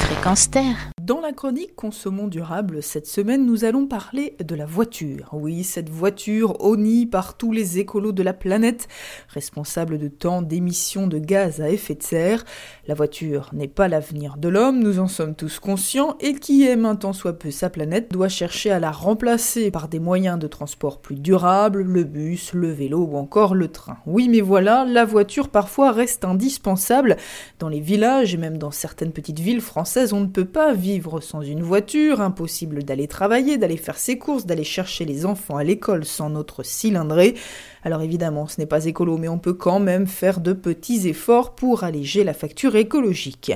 Fréquence Terre. Dans la chronique Consommons durable, cette semaine, nous allons parler de la voiture. Oui, cette voiture honnie par tous les écolos de la planète, responsable de tant d'émissions de gaz à effet de serre. La voiture n'est pas l'avenir de l'homme, nous en sommes tous conscients, et qui aime un tant soit peu sa planète doit chercher à la remplacer par des moyens de transport plus durables, le bus, le vélo ou encore le train. Oui, mais voilà, la voiture parfois reste indispensable. Dans les villages et même dans certaines petites villes françaises, on ne peut pas vivre sans une voiture, impossible d'aller travailler, d'aller faire ses courses, d'aller chercher les enfants à l'école sans notre cylindrée. Alors évidemment, ce n'est pas écolo, mais on peut quand même faire de petits efforts pour alléger la facture écologique.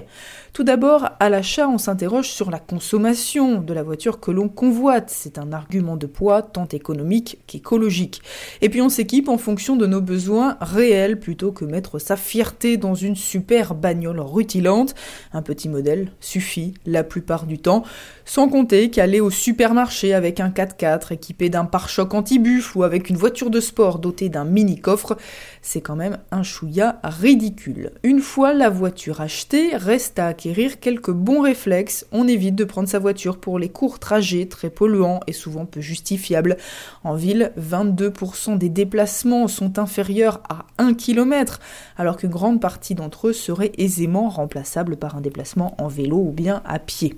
Tout d'abord, à l'achat, on s'interroge sur la consommation de la voiture que l'on convoite. C'est un argument de poids tant économique qu'écologique. Et puis on s'équipe en fonction de nos besoins réels plutôt que mettre sa fierté dans une super bagnole rutilante. Un petit modèle suffit la plupart du temps. Sans compter qu'aller au supermarché avec un 4x4 équipé d'un pare-choc anti-buff ou avec une voiture de sport dotée d'un mini-coffre, c'est quand même un chouïa ridicule. Une fois la voiture achetée, reste à acquérir quelques bons réflexes. On évite de prendre sa voiture pour les courts trajets très polluants et souvent peu justifiables. En ville, 22% des déplacements sont inférieurs à 1 km, alors qu'une grande partie d'entre eux seraient aisément remplaçables par un déplacement en vélo ou bien à pied.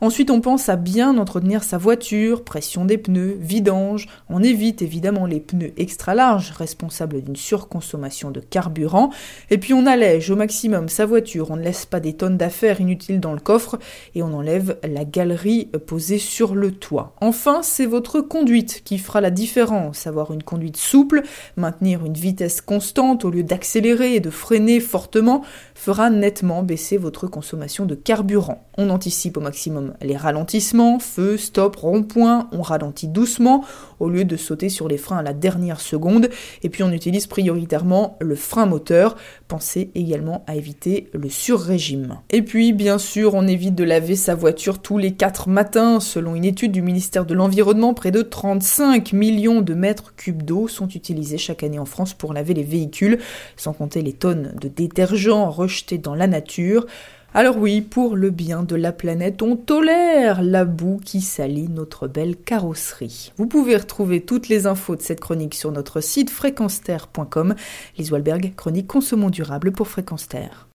Ensuite, on pense à bien entretenir sa voiture, pression des pneus, vidange. On évite évidemment les pneus extra larges, responsables d'une surconsommation de carburant. Et puis on allège au maximum sa voiture, on ne laisse pas des tonnes d'affaires inutiles dans le coffre et on enlève la galerie posée sur le toit. Enfin, c'est votre conduite qui fera la différence. Avoir une conduite souple, maintenir une vitesse constante au lieu d'accélérer et de freiner fortement fera nettement baisser votre consommation de carburant. On anticipe au maximum les ralentissements, feu, stop, rond-point, on ralentit doucement au lieu de sauter sur les freins à la dernière seconde, et puis on utilise prioritairement le frein moteur, pensez également à éviter le sur-régime. Et puis bien sûr on évite de laver sa voiture tous les 4 matins, selon une étude du ministère de l'Environnement, près de 35 millions de mètres cubes d'eau sont utilisés chaque année en France pour laver les véhicules, sans compter les tonnes de détergents rejetés dans la nature. Alors oui, pour le bien de la planète, on tolère la boue qui salit notre belle carrosserie. Vous pouvez retrouver toutes les infos de cette chronique sur notre site fréquenceterre.com. Lise Walberg, chronique consommons durable pour Fréquence Terre.